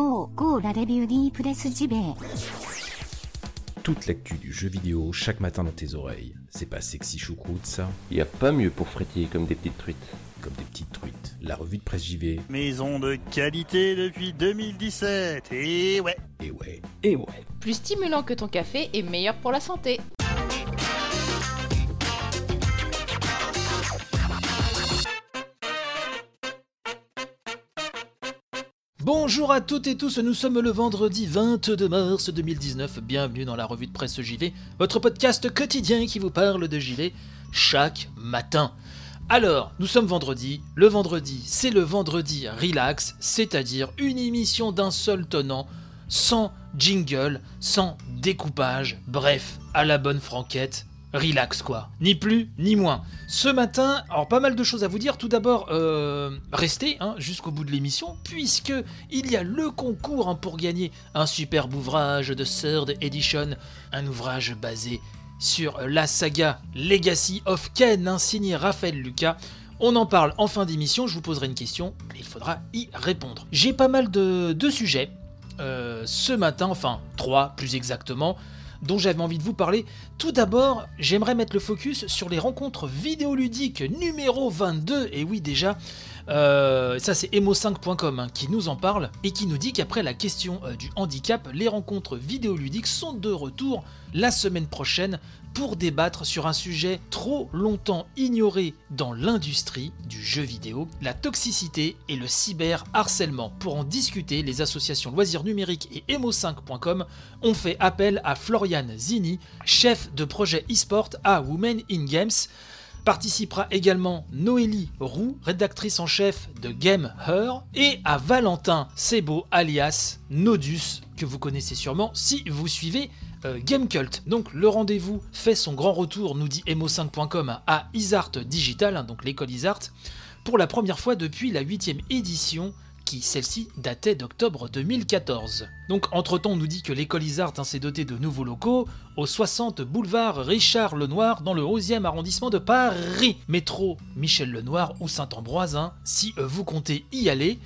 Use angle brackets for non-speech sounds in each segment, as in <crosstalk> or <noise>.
Go, go la review JV. Toute l'actu du jeu vidéo chaque matin dans tes oreilles. C'est pas sexy choucroute ça Y a pas mieux pour frétiller comme des petites truites. Comme des petites truites. La revue de presse JV. Maison de qualité depuis 2017. Et ouais. Et ouais. Et ouais. Plus stimulant que ton café et meilleur pour la santé. Bonjour à toutes et tous, nous sommes le vendredi 22 mars 2019, bienvenue dans la revue de presse JV, votre podcast quotidien qui vous parle de JV chaque matin. Alors, nous sommes vendredi, le vendredi c'est le vendredi relax, c'est-à-dire une émission d'un seul tenant, sans jingle, sans découpage, bref, à la bonne franquette, relax quoi, ni plus ni moins. Ce matin, alors pas mal de choses à vous dire. Tout d'abord, euh, restez hein, jusqu'au bout de l'émission, puisque il y a le concours hein, pour gagner un superbe ouvrage de Third Edition, un ouvrage basé sur la saga Legacy of Ken, hein, signé Raphaël Lucas. On en parle en fin d'émission, je vous poserai une question, et il faudra y répondre. J'ai pas mal de, sujets euh, ce matin, enfin trois plus exactement dont j'avais envie de vous parler. Tout d'abord, j'aimerais mettre le focus sur les rencontres vidéoludiques numéro 22, et oui déjà, euh, ça c'est emo5.com hein, qui nous en parle, et qui nous dit qu'après la question euh, du handicap, les rencontres vidéoludiques sont de retour la semaine prochaine pour débattre sur un sujet trop longtemps ignoré dans l'industrie du jeu vidéo, la toxicité et le cyberharcèlement. Pour en discuter, les associations Loisirs Numériques et Emo5.com ont fait appel à Florian Zini, chef de projet e-sport à Women in Games. Participera également Noélie Roux, rédactrice en chef de Game Her, et à Valentin Sebo alias Nodus, que vous connaissez sûrement si vous suivez euh, Game Cult. Donc le rendez-vous fait son grand retour, nous dit emo5.com, à Isart Digital, hein, donc l'école Isart, pour la première fois depuis la 8 édition qui celle-ci datait d'octobre 2014. Donc entre-temps on nous dit que l'école Isart hein, s'est dotée de nouveaux locaux au 60 boulevard Richard Lenoir dans le 11e arrondissement de Paris. Métro Michel Lenoir ou Saint-Ambroise hein, si euh, vous comptez y aller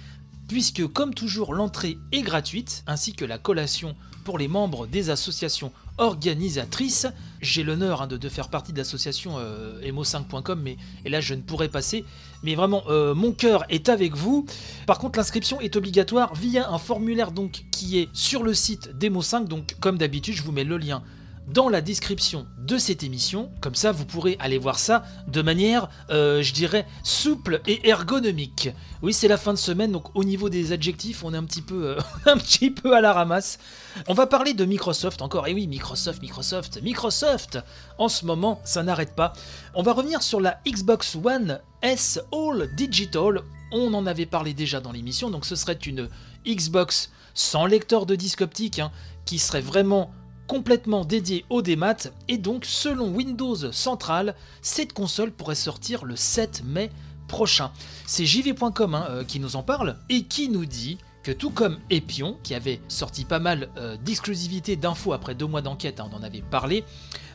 puisque comme toujours l'entrée est gratuite ainsi que la collation pour les membres des associations organisatrices. J'ai l'honneur hein, de, faire partie de l'association euh, emo5.com, mais et là je ne pourrais passer. Mais vraiment, euh, mon cœur est avec vous. Par contre, l'inscription est obligatoire via un formulaire donc qui est sur le site d'Emo5. Donc, comme d'habitude, je vous mets le lien dans la description de cette émission. Comme ça, vous pourrez aller voir ça de manière, euh, je dirais, souple et ergonomique. Oui, c'est la fin de semaine, donc au niveau des adjectifs, on est un petit peu, euh, <laughs> un petit peu à la ramasse. On va parler de Microsoft encore. Et oui, Microsoft, Microsoft, Microsoft. En ce moment, ça n'arrête pas. On va revenir sur la Xbox One S All Digital. On en avait parlé déjà dans l'émission, donc ce serait une Xbox sans lecteur de disque optique, hein, qui serait vraiment complètement dédié au démat et donc selon Windows Central, cette console pourrait sortir le 7 mai prochain. C'est jv.com hein, euh, qui nous en parle et qui nous dit que tout comme Epion, qui avait sorti pas mal euh, d'exclusivité d'infos après deux mois d'enquête, hein, on en avait parlé,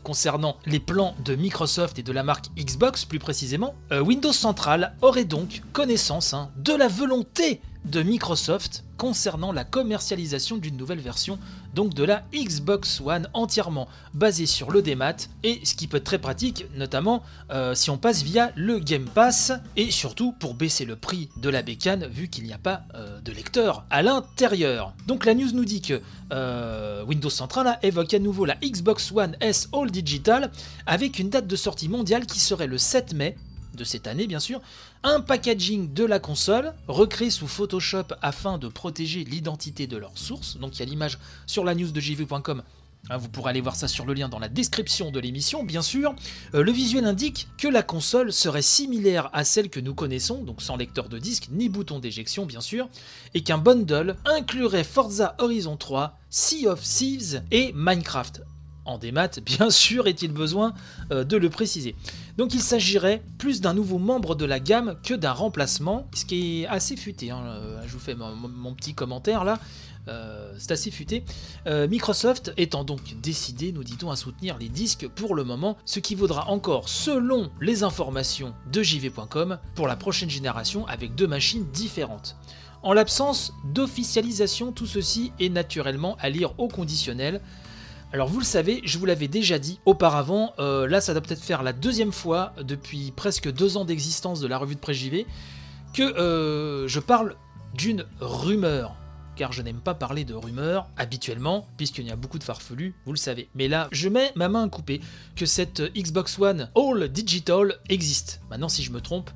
concernant les plans de Microsoft et de la marque Xbox plus précisément, euh, Windows Central aurait donc connaissance hein, de la volonté de Microsoft concernant la commercialisation d'une nouvelle version donc de la Xbox One entièrement basée sur le démat et ce qui peut être très pratique notamment euh, si on passe via le Game Pass et surtout pour baisser le prix de la bécane vu qu'il n'y a pas euh, de lecteur à l'intérieur. Donc la news nous dit que euh, Windows Central évoque à nouveau la Xbox One S All Digital avec une date de sortie mondiale qui serait le 7 mai de cette année bien sûr, un packaging de la console, recréé sous Photoshop afin de protéger l'identité de leur source. Donc il y a l'image sur la news de jv.com. Hein, vous pourrez aller voir ça sur le lien dans la description de l'émission, bien sûr. Euh, le visuel indique que la console serait similaire à celle que nous connaissons, donc sans lecteur de disque ni bouton d'éjection, bien sûr, et qu'un bundle inclurait Forza Horizon 3, Sea of Thieves et Minecraft en démat, <laughs> bien sûr est-il besoin euh, de le préciser. Donc il s'agirait plus d'un nouveau membre de la gamme que d'un remplacement, ce qui est assez futé. Hein. Euh, je vous fais mon, petit commentaire là. Euh, c'est assez futé. Microsoft étant donc décidé, nous dit-on, à soutenir les disques pour le moment, ce qui vaudra encore, selon les informations de JV.com, pour la prochaine génération avec deux machines différentes. En l'absence d'officialisation, tout ceci est naturellement à lire au conditionnel. Alors vous le savez, je vous l'avais déjà dit auparavant, euh, là ça doit peut-être faire la deuxième fois depuis presque deux ans d'existence de la revue de presse JV que euh, je parle d'une rumeur. Car je n'aime pas parler de rumeurs habituellement, puisqu'il y a beaucoup de farfelus, vous le savez. Mais là, je mets ma main à couper que cette Xbox One All Digital existe. Maintenant, si je me trompe,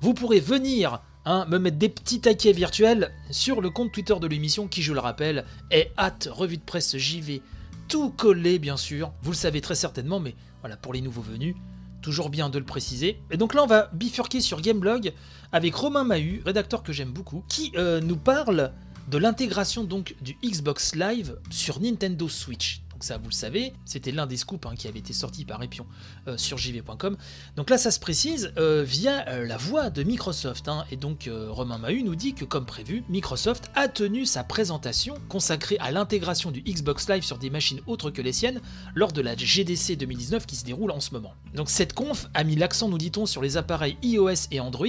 vous pourrez venir hein, me mettre des petits taquets virtuels sur le compte Twitter de l'émission, qui, je le rappelle, est hâte revue de presse JV tout collé bien sûr, vous le savez très certainement, mais voilà, pour les nouveaux venus, toujours bien de le préciser. Et donc là on va bifurquer sur Gameblog avec Romain Mahut, rédacteur que j'aime beaucoup, qui euh, nous parle de l'intégration donc du Xbox Live sur Nintendo Switch. Donc ça, vous le savez, c'était l'un des scoops hein, qui avait été sorti par Epion euh, sur jv.com. Donc là, ça se précise euh, via euh, la voix de Microsoft. hein. et donc Romain Mahut nous dit que, comme prévu, Microsoft a tenu sa présentation consacrée à l'intégration du Xbox Live sur des machines autres que les siennes lors de la GDC 2019 qui se déroule en ce moment. Donc cette conf a mis l'accent, nous dit-on, sur les appareils iOS et Android,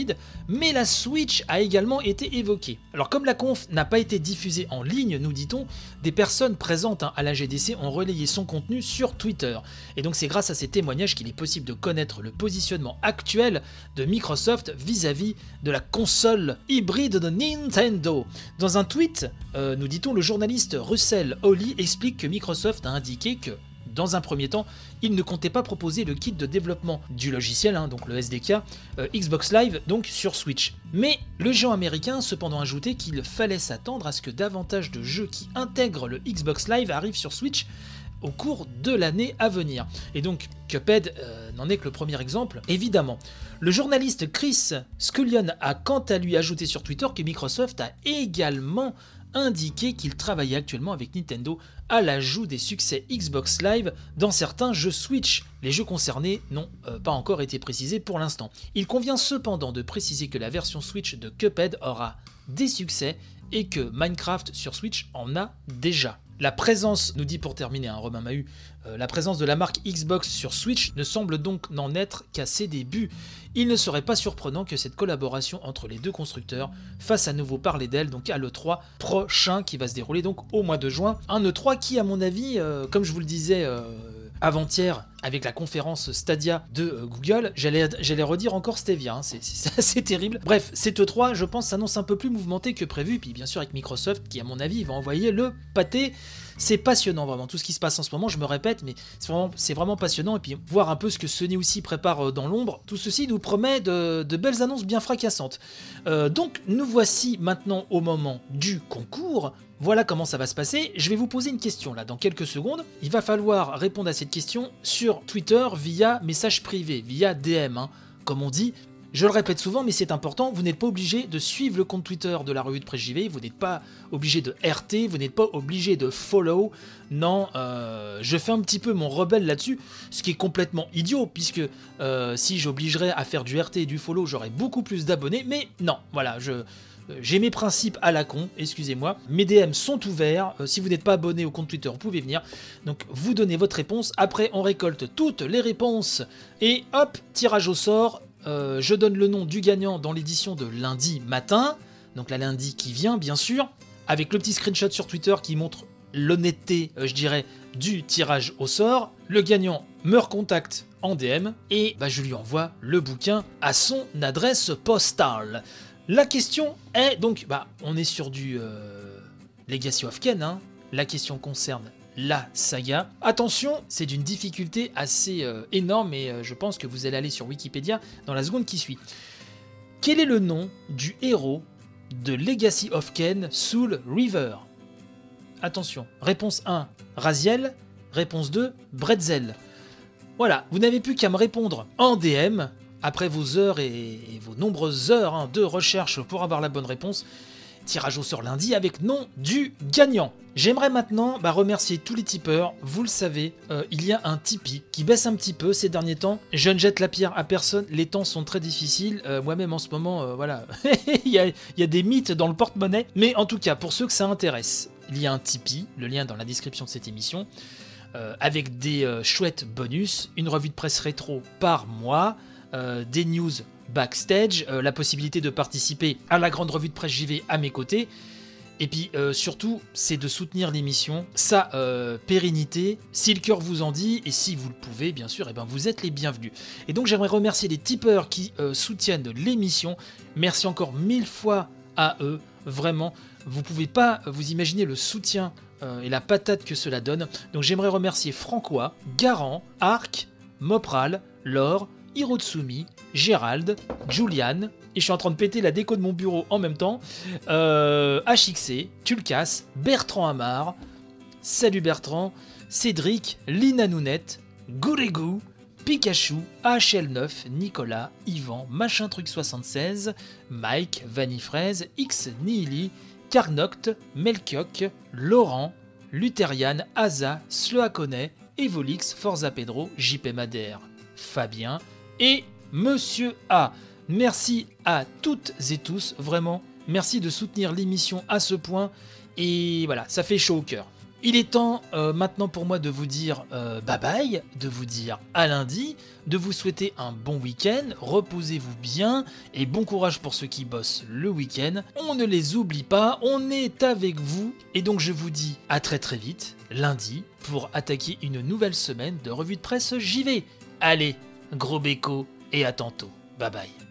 mais la Switch a également été évoquée. Alors comme la conf n'a pas été diffusée en ligne, nous dit-on, des personnes présentes hein, à la GDC ont relayer son contenu sur Twitter. Et donc c'est grâce à ces témoignages qu'il est possible de connaître le positionnement actuel de Microsoft vis-à-vis de la console hybride de Nintendo. Dans un tweet, euh, nous dit-on, le journaliste Russell Holly explique que Microsoft a indiqué que dans un premier temps, il ne comptait pas proposer le kit de développement du logiciel, hein, donc le SDK, euh, Xbox Live, donc sur Switch. Mais le géant américain a cependant ajouté qu'il fallait s'attendre à ce que davantage de jeux qui intègrent le Xbox Live arrivent sur Switch au cours de l'année à venir. Et donc Cuphead euh, n'en est que le premier exemple, évidemment. Le journaliste Chris Scullion a quant à lui ajouté sur Twitter que Microsoft a également indiqué qu'il travaillait actuellement avec Nintendo à l'ajout des succès Xbox Live dans certains jeux Switch. Les jeux concernés n'ont euh, pas encore été précisés pour l'instant. Il convient cependant de préciser que la version Switch de Cuphead aura des succès et que Minecraft sur Switch en a déjà. La présence, nous dit pour terminer un hein, Romain Mahut, euh, la présence de la marque Xbox sur Switch ne semble donc n'en être qu'à ses débuts. Il ne serait pas surprenant que cette collaboration entre les deux constructeurs fasse à nouveau parler d'elle donc à l'E3 prochain qui va se dérouler donc au mois de juin. Un E3 qui à mon avis, euh, comme je vous le disais euh, avant-hier avec la conférence Stadia de euh, Google, j'allais, redire encore Stevia, hein, c'est, <laughs> terrible. Bref, cette E3, je pense, s'annonce un peu plus mouvementé que prévu, puis bien sûr avec Microsoft qui, à mon avis, va envoyer le pâté. C'est passionnant vraiment, tout ce qui se passe en ce moment, je me répète, mais c'est vraiment, passionnant. Et puis voir un peu ce que Sony aussi prépare euh, dans l'ombre, tout ceci nous promet de, de belles annonces bien fracassantes. Euh, donc nous voici maintenant au moment du concours. Voilà comment ça va se passer. Je vais vous poser une question là dans quelques secondes. Il va falloir répondre à cette question sur Twitter via message privé, via DM, hein, comme on dit. Je le répète souvent, mais c'est important, vous n'êtes pas obligé de suivre le compte Twitter de la revue de presse JV, vous n'êtes pas obligé de RT, vous n'êtes pas obligé de follow. Non, euh, je fais un petit peu mon rebelle là-dessus, ce qui est complètement idiot, puisque euh, si j'obligerais à faire du RT et du follow, j'aurais beaucoup plus d'abonnés, mais non, voilà, je, j'ai mes principes à la con, excusez-moi. Mes DM sont ouverts. Euh, si vous n'êtes pas abonné au compte Twitter, vous pouvez venir. Donc vous donnez votre réponse. Après, on récolte toutes les réponses. Et hop, tirage au sort. Euh, je donne le nom du gagnant dans l'édition de lundi matin. Donc la lundi qui vient, bien sûr. Avec le petit screenshot sur Twitter qui montre l'honnêteté, euh, je dirais, du tirage au sort. Le gagnant me recontacte en DM et bah, je lui envoie le bouquin à son adresse postale. La question est donc, bah, on est sur du euh, Legacy of Ken. Hein. La question concerne la saga. Attention, c'est d'une difficulté assez euh, énorme et euh, je pense que vous allez aller sur Wikipédia dans la seconde qui suit. Quel est le nom du héros de Legacy of Ken Soul River? Attention, réponse 1, Raziel. Réponse 2, Bretzel. Voilà, vous n'avez plus qu'à me répondre en DM après vos heures et, vos nombreuses heures hein, de recherche pour avoir la bonne réponse, tirage au sort lundi avec nom du gagnant. J'aimerais maintenant bah, remercier tous les tipeurs. Vous le savez, euh, il y a un Tipeee qui baisse un petit peu ces derniers temps. Je ne jette la pierre à personne, les temps sont très difficiles. Euh, moi-même en ce moment, euh, voilà, <laughs> il, y a, des mythes dans le porte-monnaie. Mais en tout cas, pour ceux que ça intéresse, il y a un Tipeee, le lien dans la description de cette émission. avec des chouettes bonus, une revue de presse rétro par mois, des news backstage, euh, la possibilité de participer à la grande revue de presse JV à mes côtés. Et puis euh, surtout, c'est de soutenir l'émission, sa euh, pérennité, si le cœur vous en dit, et si vous le pouvez, bien sûr, et ben vous êtes les bienvenus. Et donc j'aimerais remercier les tipeurs qui soutiennent l'émission. Merci encore mille fois à eux, vraiment. Vous pouvez pas vous imaginer le soutien et la patate que cela donne. Donc j'aimerais remercier Francois, Garant, Arc, Mopral, Laure, Hirotsumi, Gérald, Julian, et je suis en train de péter la déco de mon bureau en même temps, euh, HXC, Tulkas, Bertrand Amar, Salut Bertrand, Cédric, Lina Nounette, Gourégou, Pikachu, HL9, Nicolas, Yvan, Machin Truc 76, Mike, Vanifraise, X Nihili, Carnoct, Melchiok, Laurent, Lutherian, Asa, Sloakonet, Evolix, Forza Pedro, JP Madère, Fabien et Monsieur A. Merci à toutes et tous, vraiment. Merci de soutenir l'émission à ce point. Et voilà, ça fait chaud au cœur. Il est temps euh, maintenant pour moi de vous dire euh, bye bye, de vous dire à lundi, de vous souhaiter un bon week-end, reposez-vous bien et bon courage pour ceux qui bossent le week-end. On ne les oublie pas, on est avec vous et donc je vous dis à très très vite, lundi, pour attaquer une nouvelle semaine de revue de presse JV. Allez, gros béco et à tantôt. Bye bye.